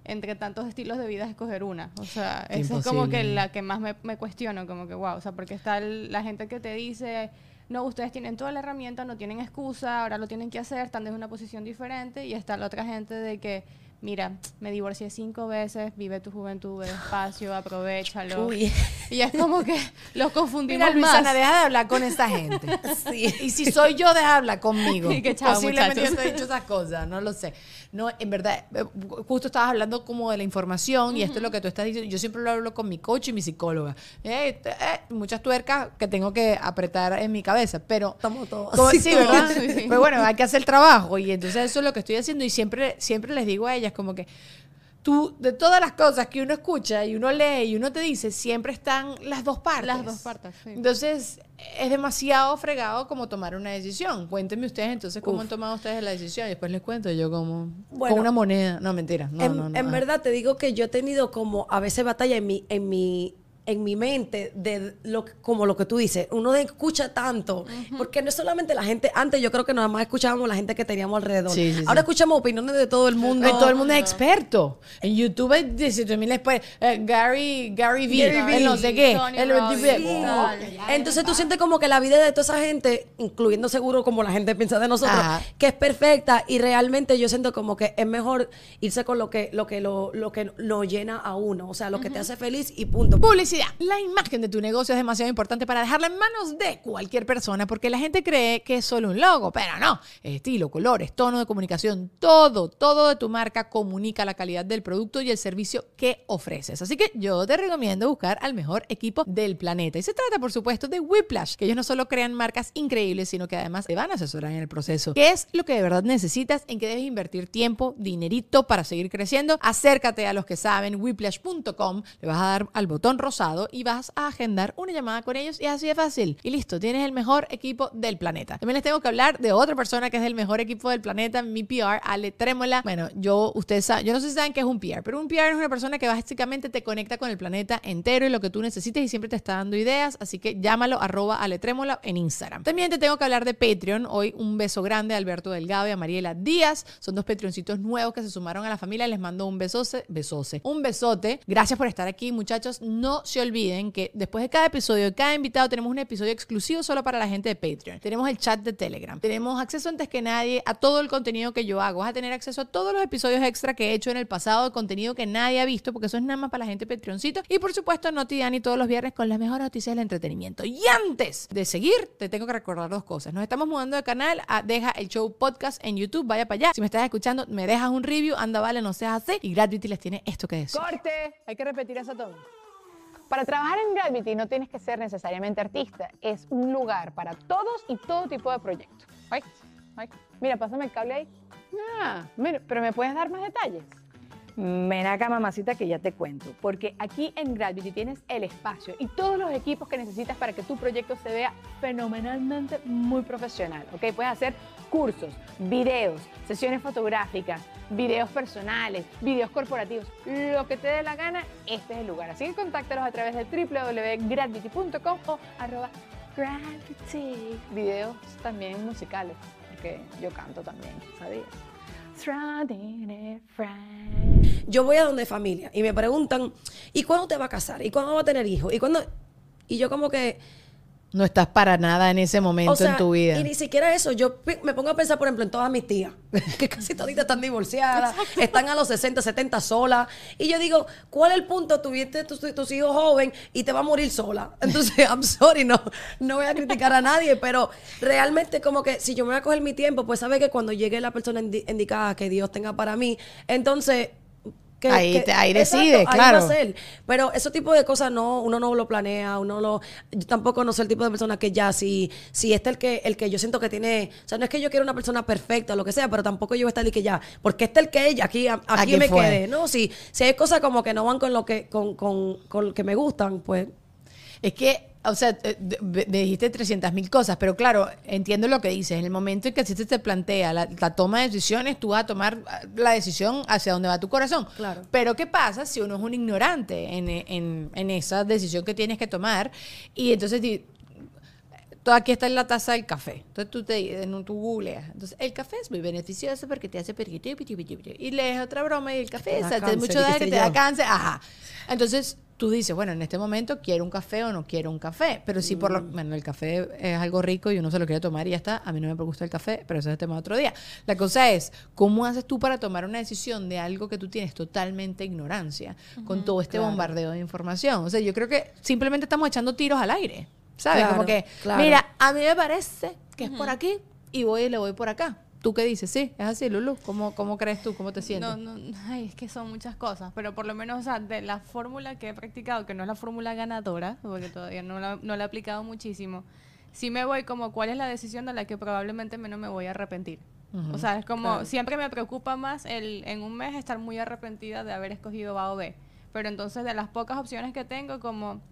entre tantos estilos de vida escoger una. O sea, esa es como que la que más me, me cuestiono, como que wow, o sea, porque está el- la gente que te dice, no, ustedes tienen toda la herramienta, no tienen excusa, ahora lo tienen que hacer, están desde una posición diferente y está la otra gente de que, mira, me divorcié cinco veces, vive tu juventud, ve despacio, aprovechalo. Uy. Y es como que los confundimos Mira, Luisana, más. deja de hablar con esta gente. Sí. Y si soy yo, deja de hablar conmigo. Y que chao, Posiblemente yo muchachos. te he dicho esas cosas, no lo sé. No, en verdad, eh, justo estabas hablando como de la información y esto es lo que tú estás diciendo. Yo siempre lo hablo con mi coach y mi psicóloga. Eh, eh, muchas tuercas que tengo que apretar en mi cabeza, pero... Estamos todos Como- sí. ¿verdad? Sí, sí. Pero bueno, hay que hacer el trabajo y entonces eso es lo que estoy haciendo y siempre, siempre les digo a ellas como que tú, de todas las cosas que uno escucha y uno lee y uno te dice, siempre están las dos partes. Las dos partes, sí. Entonces, es demasiado fregado como tomar una decisión. Cuéntenme ustedes entonces cómo han tomado ustedes la decisión y después les cuento yo como Bueno. con una moneda. No, mentira. No, en no, no. en verdad te digo que yo he tenido como a veces batalla en mi, en mi, en mi mente de lo que- como lo que tú dices. Uno escucha tanto, porque no es solamente la gente, antes yo creo que nada más escuchábamos la gente que teníamos alrededor. Sí, sí, Ahora sí. escuchamos opiniones de todo el mundo. Todo el mundo es experto. En YouTube hay 18 mil expertos. Eh, Gary, Gary V, Gary Vee, el no sé qué. El. Entonces tú sientes como que la vida de toda esa gente, incluyendo seguro como la gente piensa de nosotros, Ajá. que es perfecta y realmente yo siento como que es mejor irse con lo que lo que lo, lo que lo llena a uno, o sea, lo que te hace feliz y punto. Publicidad. La imagen de tu negocio es demasiado importante para dejarla en manos de cualquier persona porque la gente cree que es solo un logo, pero no. Estilo, colores, tono de comunicación, todo, todo de tu marca comunica la calidad del producto y el servicio que ofreces. Así que yo te recomiendo buscar al mejor equipo del planeta. Y se trata, por supuesto, de Whiplash, que ellos no solo crean marcas increíbles, sino que además te van a asesorar en el proceso. ¿Qué es lo que de verdad necesitas? ¿En qué debes invertir tiempo, dinerito para seguir creciendo? Acércate a los que saben, whiplash.com, le vas a dar al botón y vas a agendar una llamada con ellos y así de fácil. Y listo, tienes el mejor equipo del planeta. También les tengo que hablar de otra persona que es del mejor equipo del planeta, mi PR, Ale Trémola. Bueno, yo, ustedes saben, yo no sé si saben qué es un PR, pero un PR es una persona que básicamente te conecta con el planeta entero y lo que tú necesites y siempre te está dando ideas, así que llámalo arroba Ale Trémola en Instagram. También te tengo que hablar de Patreon. Hoy un beso grande a Alberto Delgado y a Mariela Díaz. Son dos Patreoncitos nuevos que se sumaron a la familia. Les mando un besoce, besoce, un besote. Gracias por estar aquí, muchachos. No se olviden que después de cada episodio, de cada invitado, tenemos un episodio exclusivo solo para la gente de Patreon. Tenemos el chat de Telegram. Tenemos acceso antes que nadie a todo el contenido que yo hago. Vas a tener acceso a todos los episodios extra que he hecho en el pasado, de contenido que nadie ha visto, porque eso es nada más para la gente Patreoncito. Y por supuesto, Noti Dani todos los viernes con las mejores noticias del entretenimiento. Y antes de seguir, te tengo que recordar dos cosas. Nos estamos mudando de canal a Deja el Show Podcast en YouTube. Vaya para allá. Si me estás escuchando, me dejas un review. Anda, vale, no seas así. Y Gravity les tiene esto que decir. Corte, hay que repetir eso todo. Para trabajar en Gravity no tienes que ser necesariamente artista, es un lugar para todos y todo tipo de proyectos. Ay, ay, mira, pásame el cable ahí. Ah, mira, pero ¿me puedes dar más detalles? Ven acá, mamacita, que ya te cuento. Porque aquí en Gravity tienes el espacio y todos los equipos que necesitas para que tu proyecto se vea fenomenalmente muy profesional. ¿ok? Puedes hacer cursos, videos, sesiones fotográficas, videos personales, videos corporativos, lo que te dé la gana, este es el lugar. Así que contáctalos a través de www.gravity.com o arroba gravity. Videos también musicales, porque yo canto también, ¿sabías? Yo voy a donde familia y me preguntan, ¿y cuándo te va a casar? ¿Y cuándo va a tener hijos? ¿Y cuándo? Y yo como que, No estás para nada en ese momento o sea, en tu vida. y ni siquiera eso, yo me pongo a pensar, por ejemplo, en todas mis tías, que casi toditas están divorciadas, están a los 60, 70 solas, y yo digo, ¿cuál es el punto? Tuviste tus, tus hijos joven y te va a morir sola. Entonces, I'm sorry, no, no voy a criticar a nadie, pero realmente como que si yo me voy a coger mi tiempo, pues sabe que cuando llegue la persona indi- indicada que Dios tenga para mí, entonces... que- Ahí que- te- ahí exacto, decide, ahí va a claro. ser. Pero ese tipo de cosas no, uno no lo planea, uno lo, yo tampoco no soy el tipo de persona que ya si, si este es el que, el que yo siento que tiene, o sea, no es que yo quiera una persona perfecta o lo que sea, pero tampoco yo voy a estar y que ya, porque este es el que ella, aquí, aquí, Aquí me fue. quedé, ¿no? Si, si hay cosas como que no van con lo que, con, con, con lo que me gustan, pues Es que o sea, eh, me dijiste 300 mil cosas, pero claro, entiendo lo que dices. En el momento en que así se te plantea la, la toma de decisiones, tú vas a tomar ah, la decisión hacia donde va tu corazón. Claro. Pero ¿qué pasa si uno es un ignorante en, en- en esa decisión que tienes que tomar? Y entonces aquí está en la taza del café. Entonces tú te un- tú googleas. Entonces, el café es muy beneficioso porque te hace perquito y lees otra broma y el café te mucho daño, te da cáncer. Ajá. Entonces, tú dices, bueno, en este momento quiero un café o no quiero un café. Pero si por lo Mm. bueno, el café es algo rico y uno se lo quiere tomar y ya está. A mí no me gusta el café, pero eso es tema de otro día. La cosa es, ¿cómo haces tú para tomar una decisión de algo que tú tienes totalmente ignorancia con todo este bombardeo de información? O sea, yo creo que simplemente estamos echando tiros al aire. ¿Sabes? Claro, Como que, claro. mira, a mí me parece que es por aquí y voy y le voy por acá. ¿Tú qué dices? Sí, es así, Lulu. ¿Cómo, cómo crees tú? ¿Cómo te sientes? No, no, ay, es que son muchas cosas, pero por lo menos, o sea, de la fórmula que he practicado, que no es la fórmula ganadora, porque todavía no la, no la he aplicado muchísimo, sí me voy como cuál es la decisión de la que probablemente menos me voy a arrepentir. O sea, es como, siempre me preocupa más el en un mes estar muy arrepentida de haber escogido A o B. Pero entonces de las pocas opciones que tengo, como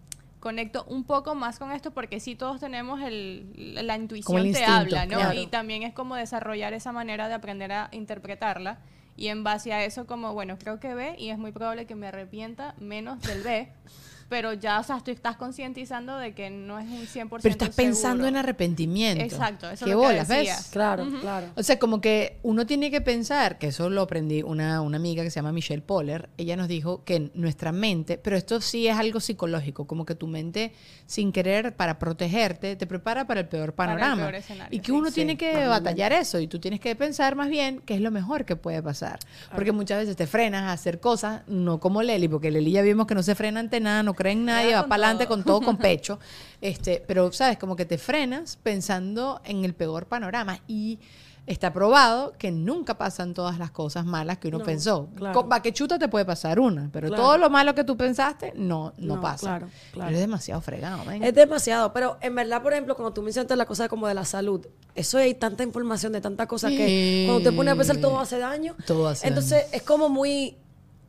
conecto un poco más con esto porque sí todos tenemos el, la intuición el te habla, ¿no? claro. Y también es como desarrollar esa manera de aprender a interpretarla y en base a eso como, bueno, creo que B y es muy probable que me arrepienta menos del B, pero ya, o sea, tú estás concientizando de que no es un 100% Pero estás pensando seguro. en arrepentimiento. Exacto, eso ¿Qué es lo que bolas, decía. ves? Claro, claro. O sea, como que uno tiene que pensar, que eso lo aprendí una, una amiga que se llama Michelle Poller, ella nos dijo que nuestra mente, pero esto sí es algo psicológico, como que tu mente, sin querer, para protegerte, te prepara para el peor Para el panorama. peor escenario, y que sí. uno Sí, tiene que totalmente. batallar eso, y tú tienes que pensar más bien qué es lo mejor que puede pasar. Porque muchas veces te frenas a hacer cosas, no como Leli, porque Leli ya vimos que no se frena ante nada, no cree en nadie, va para adelante con todo con pecho. Este, pero sabes, como que te frenas pensando en el peor panorama y está probado que nunca pasan todas las cosas malas que uno No, pensó. claro. Con baquechuta te puede pasar una, pero Claro. todo lo malo que tú pensaste no no, No, pasa. claro, claro. Pero es demasiado fregado, man. Es demasiado, pero en verdad, por ejemplo, cuando tú mencionaste la cosa como de la salud, eso hay tanta información de tanta cosa que Sí. cuando te pones a pensar todo hace daño. Todo hace Entonces es como muy,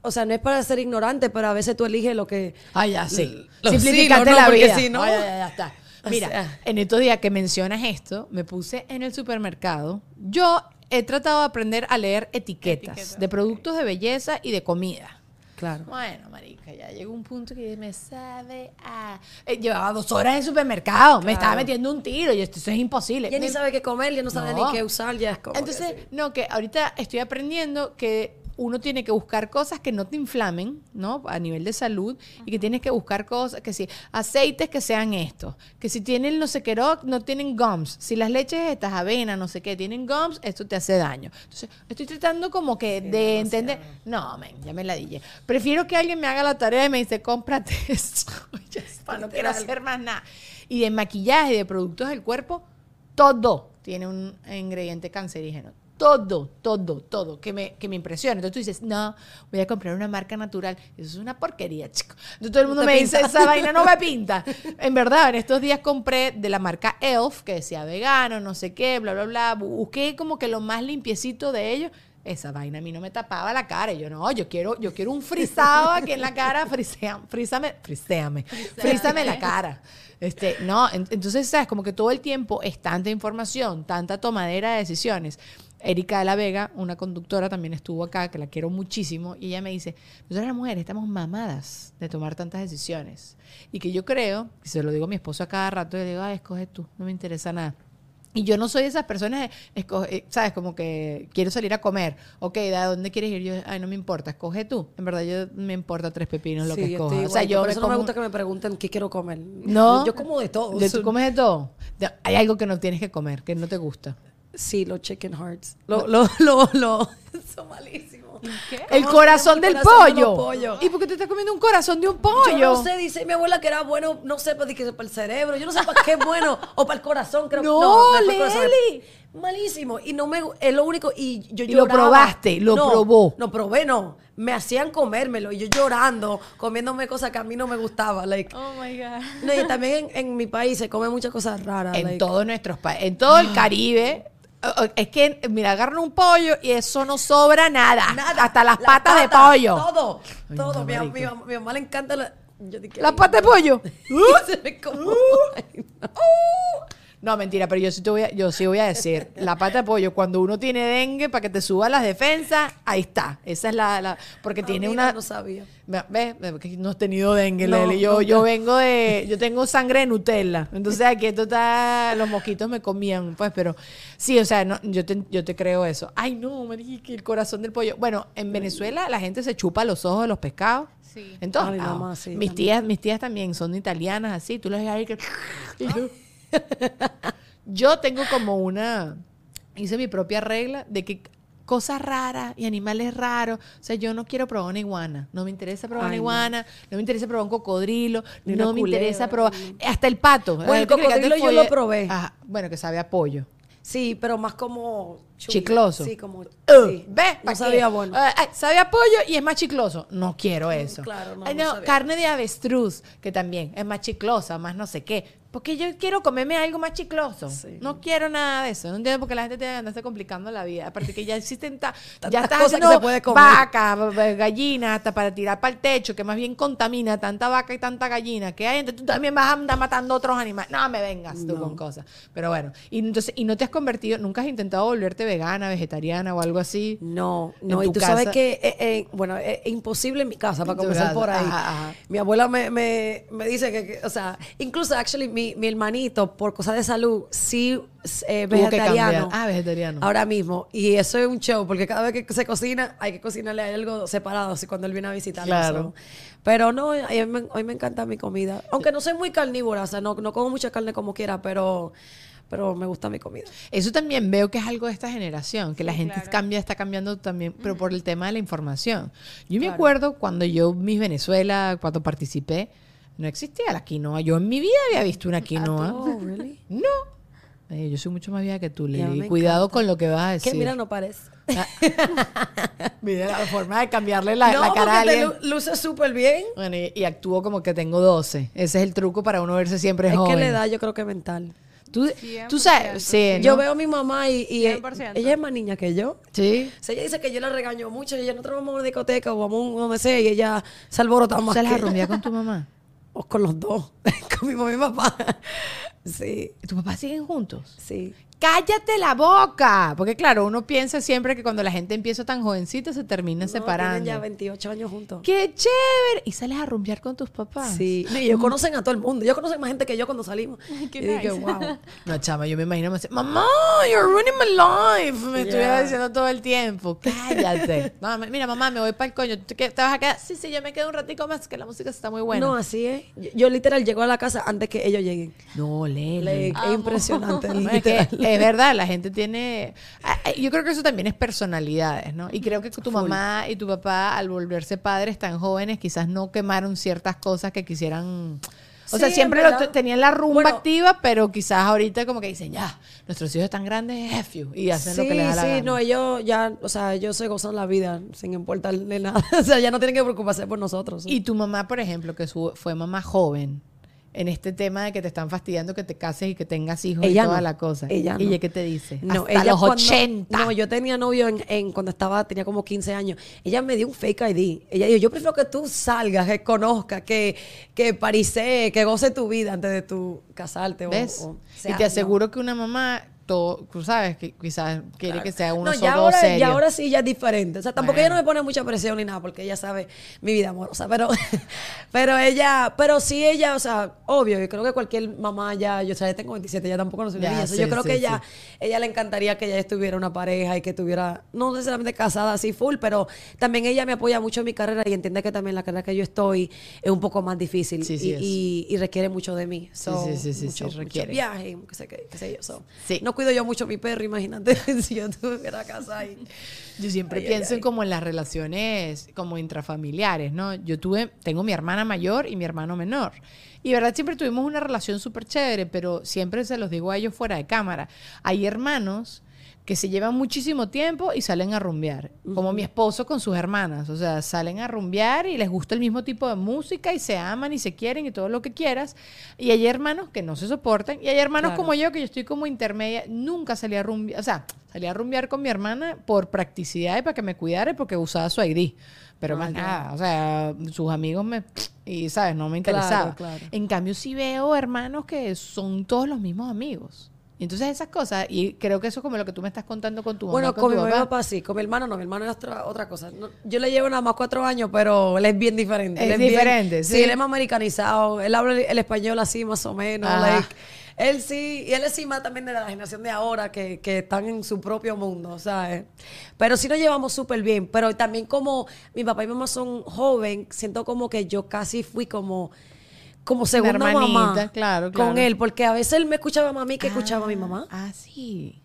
o sea, no es para ser ignorante, pero a veces tú eliges lo que... Ah, ya, sí. Lo- Simplificaste sí, no, no, la vida. no- Ah, ya, ya, ya está. O Mira, sea. en estos días que mencionas esto, me puse en el supermercado. Yo he tratado de aprender a leer etiquetas, Etiquetas, de productos de belleza y de comida. Claro. Bueno, marica, ya llegó un punto que me sabe a... Eh, llevaba dos horas en supermercado, me estaba metiendo un tiro y esto eso es imposible. Ya ni Me- sabe qué comer, ya no sabe No. ni qué usar, ya es como... Entonces, sí. no, que ahorita estoy aprendiendo que uno tiene que buscar cosas que no te inflamen, ¿no? A nivel de salud, y que tienes que buscar cosas, que si aceites que sean estos, que si tienen no sé qué, no tienen gums, si las leches estas, avena, no sé qué, tienen gums, esto te hace daño. Entonces, estoy tratando como que de entender, no, men, ya me la dije. Prefiero que alguien me haga la tarea y me dice, cómprate esto, está, no quiero hacer más nada. Y de maquillaje, de productos del cuerpo, todo tiene un ingrediente cancerígeno. Todo, todo, todo, que me, que me impresiona. Entonces tú dices, no, voy a comprar una marca natural. Eso es una porquería, chico. Entonces todo el mundo me dice, esa vaina no me pinta. En verdad, en estos días compré de la marca Elf, que decía vegano, no sé qué, bla, bla, bla. Busqué como que lo más limpiecito de ellos. Esa vaina a mí no me tapaba la cara. Y yo, no, yo quiero, yo quiero un frisado aquí en la cara. Frisea, frízame, friséame, frízame la cara. Este, no, en- entonces, ¿sabes? Como que todo el tiempo es tanta información, tanta tomadera de decisiones. Erika de la Vega, una conductora, también estuvo acá, que la quiero muchísimo, y ella me dice, nosotras las mujeres estamos mamadas de tomar tantas decisiones. Y que yo creo, y se lo digo a mi esposo a cada rato, le digo, ay, escoge tú, no me interesa nada. Y yo no soy de esas personas, de esco- eh, ¿sabes? Como que quiero salir a comer. Ok, ¿de dónde quieres ir? Yo, ay, no me importa, escoge tú. En verdad, yo me importa tres pepinos lo Sí, que escoja. estoy O sea, igual, yo por eso no me gusta que me pregunten qué quiero comer. No. Yo como de todo. de- ¿Tú comes de todo? Hay algo que no tienes que comer, que no te gusta. Sí, los chicken hearts. Lo, lo, lo, lo. Son malísimos. El ¿Cómo corazón del el corazón pollo. los pollos? ¿Y por qué te estás comiendo un corazón de un pollo? Yo no sé, dice mi abuela que era bueno, no sé, pues, para el cerebro, yo no sé para qué es bueno, o para el corazón, creo No, el corazón. Leli. Malísimo. Y no me, es lo único, y yo Y lo probaste, lo No, probó. No probé, no. Me hacían comérmelo, y yo llorando, comiéndome cosas que a mí no me gustaban, like. Oh my God. No, y también en, en mi país se come muchas cosas raras. en like. todos nuestros países, en todo el Caribe. Es que, mira, agarran un pollo y eso no sobra nada. Nada. Hasta las La patas de pollo. Todo, Ay, todo. mi, mi, mi mamá le encanta la- Yo dije, La ay, pata de pollo. Se me como. Ay, no. No, mentira, pero yo sí, te voy a, yo sí voy a decir, la pata de pollo, cuando uno tiene dengue para que te suba las defensas, ahí está. Esa es la, la- porque tiene una... No sabía. Ve- Ve, ve, que no has tenido dengue, No, Leli. Yo, nunca. yo vengo de, yo tengo sangre de Nutella. Entonces aquí esto está, los mosquitos me comían, pues, pero sí, o sea, no, yo, te, yo te creo eso. Ay, no, marica, el corazón del pollo. Bueno, en Venezuela la gente se chupa los ojos de los pescados. Sí. En todos mi lados. mamá, sí, mis también. tías, mis tías también son italianas, así. Tú les ves ahí que. Yo tengo como una. Hice mi propia regla de que cosas raras y animales raros. O sea, yo no quiero probar una iguana. No me interesa probar una Ay, iguana. No. me interesa probar un cocodrilo. Ni no me culebra, interesa probar. Hasta el pato. Bueno, el cocodrilo yo lo probé. Ajá, bueno, que sabe a pollo. Sí, pero más como... chulo. Chicloso. Sí, como... Uh, sí. ¿Ves? No sabía bueno. Ah, ah, sabe a pollo y es más chicloso. No quiero eso. claro, no, Ay, no carne de avestruz, que también es más chiclosa, más no sé qué. Porque yo quiero comerme algo más chicloso. Sí. No quiero nada de eso. No entiendo por qué la gente tiene que andarse complicando la vida. Aparte que ya existen ta- ya estás cosas que se puede comer. vaca, b- gallina, hasta para tirar para el techo, que más bien contamina tanta vaca y tanta gallina que hay. Entonces tú también vas a andar matando otros animales. No me vengas tú No. con cosas. Pero bueno, y entonces, y no te has convertido, nunca has intentado volverte vegana, vegetariana o algo así. No, no, y tú sabes que, eh, eh, bueno, es imposible en mi casa, para comenzar por ahí. ajá, ajá. Mi abuela me, me, me dice que, que, o sea, incluso, actually, mi, mi hermanito, por cosas de salud, sí eh, vegetariano. Ah, vegetariano. Ahora mismo. Y eso es un show, porque cada vez que se cocina, hay que cocinarle algo separado, así cuando él viene a visitarnos. Claro. Pero no, a mí, me, a mí me encanta mi comida. Aunque no soy muy carnívora, o sea, no, no como mucha carne como quiera, pero, pero me gusta mi comida. Eso también veo que es algo de esta generación, que la gente claro. cambia, está cambiando también, pero por el tema de la información. Yo me acuerdo cuando yo, Miss Venezuela, cuando participé, no existía la quinoa. Yo en mi vida había visto una quinoa. Oh, really? No. Eh, yo soy mucho más vieja que tú, Lili. Cuidado encanta. con lo que vas a decir. Que mira, no parece. Mira la forma de cambiarle la, no, la cara a te alguien. lu- luce súper bien. Bueno, y, y actúo como que tengo 12. Ese es el truco para uno verse siempre Es joven. que la edad yo creo que mental. Tú, tú sabes, sí, ¿no? Yo veo a mi mamá y, y e- 100%. ella es más niña que yo. Sí. O sea, ella dice que yo la regaño mucho y ella nosotros vamos a una discoteca o vamos a un- donde sea y ella se alborota más ¿Sales que a yo. rumbear con tu mamá? O con los dos. con mi mamá y mi papá. Sí, ¿Y tu papá siguen juntos? sí. Cállate la boca. Porque claro, uno piensa siempre que cuando la gente empieza tan jovencita se termina No, separando. Ya 28 años juntos. ¡Qué chévere! Y sales a rumbear con tus papás. Sí. Y ellos conocen a todo el mundo. Ellos conocen más gente que yo cuando salimos. qué y dije, nice. wow. No, chama, yo me imagino, me dice, mamá, you're ruining my life. Me estuviera Yeah. diciendo todo el tiempo. Cállate. No, mira, mamá, me voy para el coño. ¿Tú ¿Te vas a quedar? Sí, sí, yo me quedo un ratico más, que la música está muy buena. No, así es. Yo, yo literal llego a la casa antes que ellos lleguen. No, Lele. Le- es impresionante. Literal. Es verdad, la gente tiene... ah, ah, Yo creo que eso también es personalidades, ¿no? Y creo que tu mamá y tu papá, al volverse padres tan jóvenes, quizás no quemaron ciertas cosas que quisieran... O Sí, sea, siempre lo tenían la rumba Bueno. activa, pero quizás ahorita como que dicen, ya, nuestros hijos están grandes, F you", y hacen lo que les da la sí, gana. no, ellos ya, o sea, ellos se gozan la vida sin importarle nada. o sea, ya no tienen que preocuparse por nosotros. Y tu mamá, por ejemplo, que su- fue mamá joven, en este tema de que te están fastidiando que te cases y que tengas hijos Ella y toda no. la cosa. Ella no. ¿Y ella qué te dice? No, Hasta ella los cuando- 80. No, yo tenía novio en, en- cuando estaba, tenía como 15 años. Ella me dio un fake ID. Ella dijo, yo prefiero que tú salgas, que conozcas, que, que parise, que goce tu vida antes de tú casarte. ¿Ves? o y sea, te no. aseguro que una mamá, todo, tú sabes, que quizás quiere que sea uno No, solo ahora, serio. ya ahora sí ya es diferente. O sea, tampoco Bueno. ella no me pone mucha presión ni nada, porque ella sabe mi vida amorosa. Pero, pero ella, pero sí ella, o sea, obvio, yo creo que cualquier mamá ya, yo o sea, ya tengo 27, ya tampoco no soy niña. Sí, yo creo sí, que ella, sí. ella le encantaría que ella estuviera una pareja y que estuviera, no necesariamente casada así full, pero también ella me apoya mucho en mi carrera y entiende que también la carrera que yo estoy es un poco más difícil y, y- y requiere mucho de mí. So, sí, sí, sí, sí, mucho, mucho requiere. viaje, sé, qué, qué sé yo. So, Sí. No cuido yo mucho a mi perro, imagínate si yo tuviera casa y... Yo siempre Ay, ay, pienso en como en las relaciones como intrafamiliares, ¿no? Yo tuve, tengo mi hermana mayor y mi hermano menor. Y verdad, siempre tuvimos una relación súper chévere, pero siempre se los digo a ellos fuera de cámara. Hay hermanos que se llevan muchísimo tiempo y salen a rumbear, como mi esposo con sus hermanas, o sea, salen a rumbear y les gusta el mismo tipo de música y se aman y se quieren y todo lo que quieras. Y hay hermanos que no se soportan y hay hermanos Claro. como yo que yo estoy como intermedia, nunca salí a rumbear, o sea, salí a rumbear con mi hermana por practicidad y para que me cuidara y porque usaba su ID. Pero Ah, más ya. nada, o sea, sus amigos me... Y, ¿sabes? No me interesaba. claro. En cambio, sí veo hermanos que son todos los mismos amigos. Y entonces esas cosas, y creo que eso es como lo que tú me estás contando con tu mamá. Bueno, con con mi papá. papá sí, con mi hermano no, mi hermano es otra, otra cosa. No, yo le llevo nada más cuatro años, pero él es bien diferente. Es él bien- diferente, sí. sí. él es más americanizado, él habla el, español así más o menos. Like, él sí, y él es sí más también de la generación de ahora que, que están en su propio mundo, ¿sabes? Pero sí nos llevamos súper bien, pero también como mi papá y mi mamá son joven, siento como que yo casi fui como... Como segunda hermanita, mamá claro, con claro. él, porque a veces él me escuchaba a mí que escuchaba a mi mamá. Ah, sí.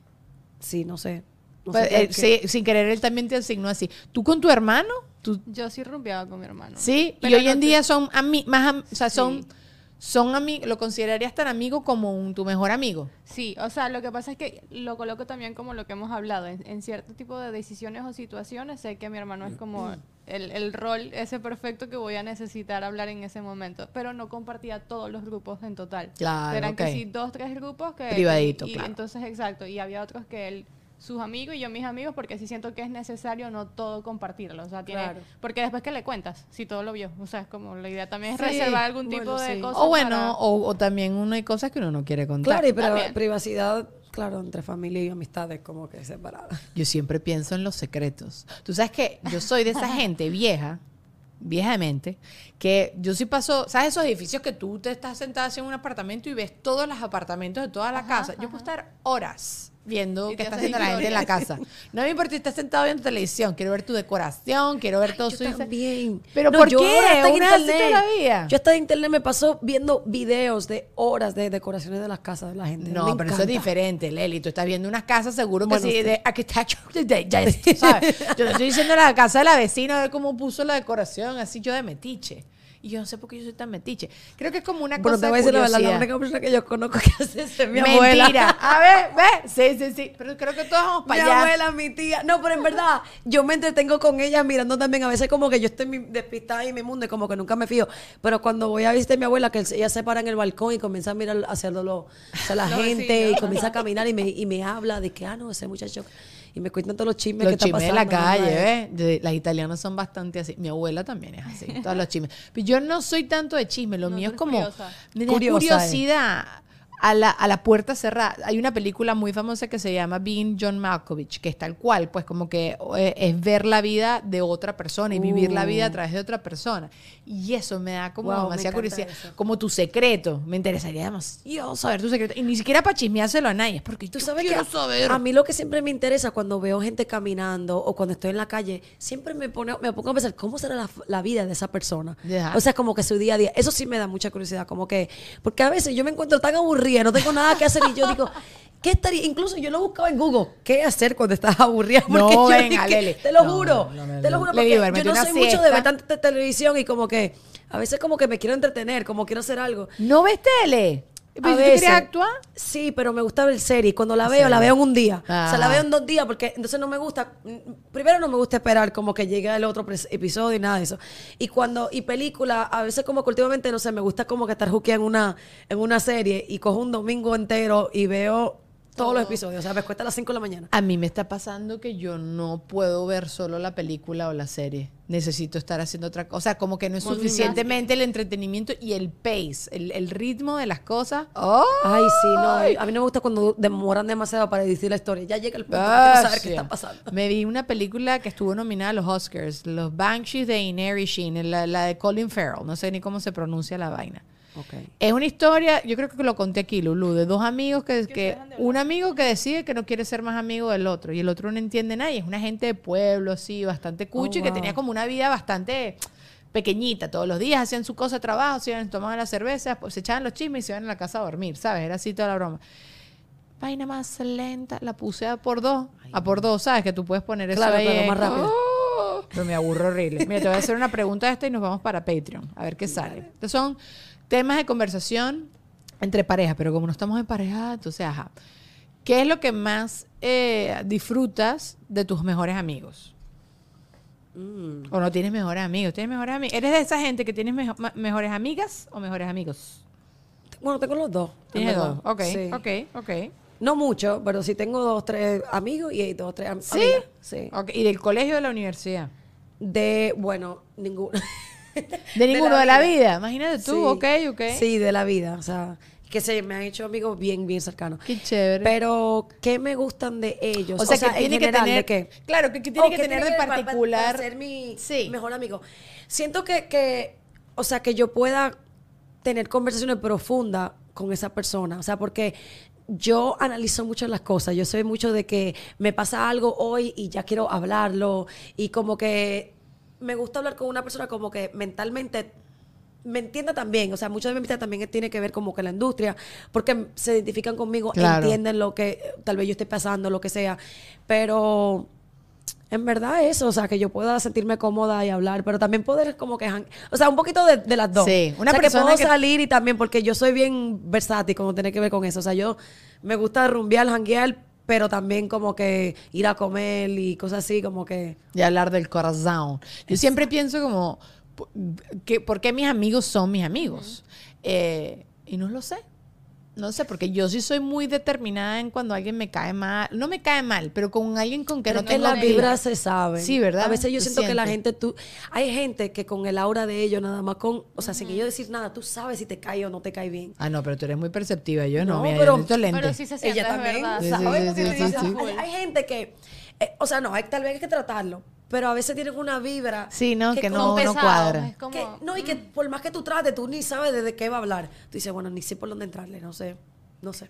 Sí, no sé. No Pues, sé eh, sí, sin querer, él también te asignó así. ¿Tú con tu hermano? ¿Tú, Yo sí rumbeaba con mi hermano. sí, y hoy no en te- día son ami- más, am- o sea, son, Sí. son amigos, lo considerarías tan amigo como un- tu mejor amigo. Sí, o sea, lo que pasa es que lo coloco también como lo que hemos hablado. En, en cierto tipo de decisiones o situaciones, sé que mi hermano es como el, el rol ese perfecto que voy a necesitar hablar en ese momento. Pero no compartía todos los grupos en total. Claro, Eran que sí, dos, tres grupos que... Privadito, y, claro. Entonces, exacto. Y había otros que él sus amigos y yo mis amigos porque sí siento que es necesario no todo compartirlo o sea tiene Claro. porque después que le cuentas si todo lo vio o sea es como la idea también es Sí, reservar algún bueno, tipo de sí. cosas O bueno, para- o, o también uno hay cosas que uno no quiere contar. Claro, y pri- También. privacidad, claro, entre familia y amistades, como que separadas. Yo siempre pienso en los secretos. Tú sabes que yo soy de esa gente vieja, vieja de mente, que yo sí paso, ¿sabes esos edificios que tú te estás sentada así en un apartamento y ves todos los apartamentos de toda la casa? Yo puedo estar horas viendo qué está haciendo la gente en la casa. No me importa si estás sentado viendo televisión, quiero ver tu decoración, quiero ver todo Yo su también. Pero ¿por yo qué? hasta en internet. todavía. Yo hasta en internet me paso viendo videos de horas de decoraciones de las casas de la gente. No, Me pero eso es diferente, Leli. Tú estás viendo unas casas seguro Bueno, sí, sí. de architecture de ya es- ¿sabes? Yo te estoy diciendo la casa de la vecina, a ver cómo puso la decoración, así yo de metiche. Y yo no sé por qué yo soy tan metiche. Creo que es como una Pero cosa te voy a de decir la verdad, la única persona que yo conozco que hace eso es mi Mentira. abuela. A ver, ve. Sí, sí, sí. Pero creo que todos vamos Mi para allá. abuela, mi tía. No, pero en verdad, yo me entretengo con ella mirando también. A veces como que yo estoy mi- despistada en mi mundo y como que nunca me fío. Pero cuando voy a visitar a mi abuela, que ella se para en el balcón y comienza a mirar hacia lo, hacia la gente y comienza a caminar y me, y me habla de que, ah, no, ese muchacho. Y me cuentan todos los chismes Los que está chismes de pasando. la calle. De- Las italianas son bastante así. Mi abuela también es así, todos los chismes. Pero yo no soy tanto de chisme, lo No, mío es como curiosa. eh. A la, a la puerta cerrada. Hay una película muy famosa que se llama Being John Malkovich, que es tal cual, pues como que eh, es ver la vida de otra persona y vivir la vida a través de otra persona. Y eso me da como Wow, demasiada curiosidad. eso. Como tu secreto. Me interesaría demasiado saber tu secreto. Y ni siquiera para chismeárselo a nadie, porque Tú sabes que saber. a mí lo que siempre me interesa cuando veo gente caminando o cuando estoy en la calle, siempre me pone, me pongo a pensar cómo será la, la vida de esa persona. Ya. O sea, como que su día a día. Eso sí me da mucha curiosidad, como que, porque a veces yo me encuentro tan aburrida, no tengo nada que hacer y yo digo, ¿qué estaría? Incluso yo lo buscaba en Google, ¿qué hacer cuando estás aburrida? No, Porque yo venga, dije, Leli. te lo No, juro, no, no, te lo no. juro, porque yo no soy mucho de ver tanta te- televisión y como que a veces como que me quiero entretener, como quiero hacer algo. ¿No ves tele? A ¿Pero tú veces. querías actuar? Sí, pero me gusta ver series. Cuando la veo, la veo en un día. O sea, la veo en dos días porque entonces no me gusta. mm, Primero no me gusta esperar como que llegue el otro episodio y nada de eso. Y cuando, y película, a veces como que últimamente, no sé, me gusta como que estar juqueada en una, en una serie y cojo un domingo entero y veo todos los episodios. O sea, me cuesta a las 5 de la mañana. A mí me está pasando que yo no puedo ver solo la película o la serie. Necesito estar haciendo otra cosa. O sea, como que no es suficientemente el entretenimiento y el pace, el, el ritmo de las cosas. ¡Oh! Ay, sí, no. A mí no me gusta cuando demoran demasiado para decir la historia. Ya llega el punto que quiero saber qué Gracias. está pasando. Me vi una película que estuvo nominada a los Oscars, Los Banshees de Inisherin, la, la de Colin Farrell. No sé ni cómo se pronuncia la vaina. Es una historia, yo creo que lo conté aquí, Lulu, de dos amigos que, que un amigo que decide que no quiere ser más amigo del otro y el otro no entiende nada y es una gente de pueblo, así, bastante cucho y que tenía como una vida bastante pequeñita. Todos los días hacían su cosa de trabajo, se iban, tomaban las cervezas, pues, se echaban los chismes y se iban a la casa a dormir, ¿sabes? Era así toda la broma. Vaina más lenta, la puse a por dos, a por dos, ¿sabes? Que tú puedes poner eso Claro, ahí claro, más rápido. ¡Oh! Pero me aburro horrible. Mira, te voy a hacer una pregunta esta y nos vamos para Patreon. A ver qué sale. Estos son temas de conversación entre parejas, pero como no estamos en pareja, entonces, ajá. ¿Qué es lo que más eh, disfrutas de tus mejores amigos? ¿O no tienes mejores amigos? ¿Tienes mejores amigos? ¿Eres de esa gente que tienes mejo- mejores amigas o mejores amigos? Bueno, tengo los dos. en Tienes dos. Ok, Sí. ok, ok. No mucho, pero sí tengo dos, tres amigos y dos, tres am- ¿Sí? amigas. Sí. Ok, ¿Y del colegio o de la universidad? De, bueno, ninguno. De ninguno de la, vida. vida. Imagínate tú, Sí. ok, ok. Sí, de la vida. O sea, que se me han hecho amigos bien, bien cercanos. Qué chévere. Pero, ¿qué me gustan de ellos? o sea, que en tiene que tener. ¿de qué? Claro, que, que tiene que ¿qué tener de particular. Para ser mi Sí. mejor amigo. Siento que, que, o sea, que yo pueda tener conversaciones profundas con esa persona. O sea, porque yo analizo mucho las cosas. Yo soy mucho de que me pasa algo hoy y ya quiero hablarlo. Y como que me gusta hablar con una persona como que mentalmente me entienda también. O sea, mucho de mi amistad también tiene que ver como que la industria, porque se identifican conmigo, Claro. entienden lo que tal vez yo esté pasando, lo que sea. Pero en verdad eso, o sea, que yo pueda sentirme cómoda y hablar, pero también poder como que... O sea, un poquito de, de las dos. Sí, una o sea, persona que puedo que- salir y también, porque yo soy bien versátil, como tiene que ver con eso. O sea, yo me gusta rumbear, janguear, pero también como que ir a comer y cosas así, como que... y hablar del corazón. Yo siempre pienso como, ¿por qué mis amigos son mis amigos? Eh, y no lo sé. No sé, porque yo sí soy muy determinada en cuando alguien me cae mal. No me cae mal, pero con alguien con que Pero no es que química. vibras se saben. Sí, ¿verdad? A veces yo siento que la gente, tú, hay gente que con el aura de ellos, nada más con, o sea, sin ellos decir nada, tú sabes si te cae o no te cae bien. Ah, no, pero tú eres muy perceptiva. Yo no, No, mira, pero- yo. Pero sí se siente, Ella también. Sí, sí, sí. Hay, hay gente que, eh, o sea, no, hay, tal vez hay que tratarlo, pero a veces tienen una vibra. Sí, no, que no, no cuadra. es como- que- no, y que por más que tú trates, tú ni sabes desde qué va a hablar. Tú dices, bueno, ni sé por dónde entrarle, no sé, no sé.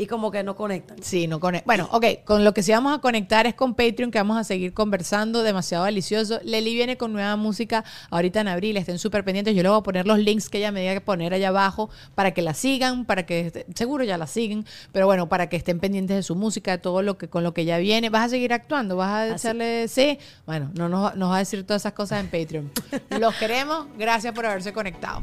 Y como que no conectan. Sí, no conecta. Bueno, ok, con lo que sí vamos a conectar es con Patreon, que vamos a seguir conversando, demasiado delicioso. Leli viene con nueva música ahorita en abril, estén súper pendientes. Yo le voy a poner los links que ella me diga que poner allá abajo para que la sigan, para que, seguro ya la siguen, pero bueno, para que estén pendientes de su música, de todo lo que con lo que ya viene. ¿Vas a seguir actuando? ¿Vas a echarle, sí? Bueno, no nos, nos va a decir todas esas cosas en Patreon. Los queremos, gracias por haberse conectado.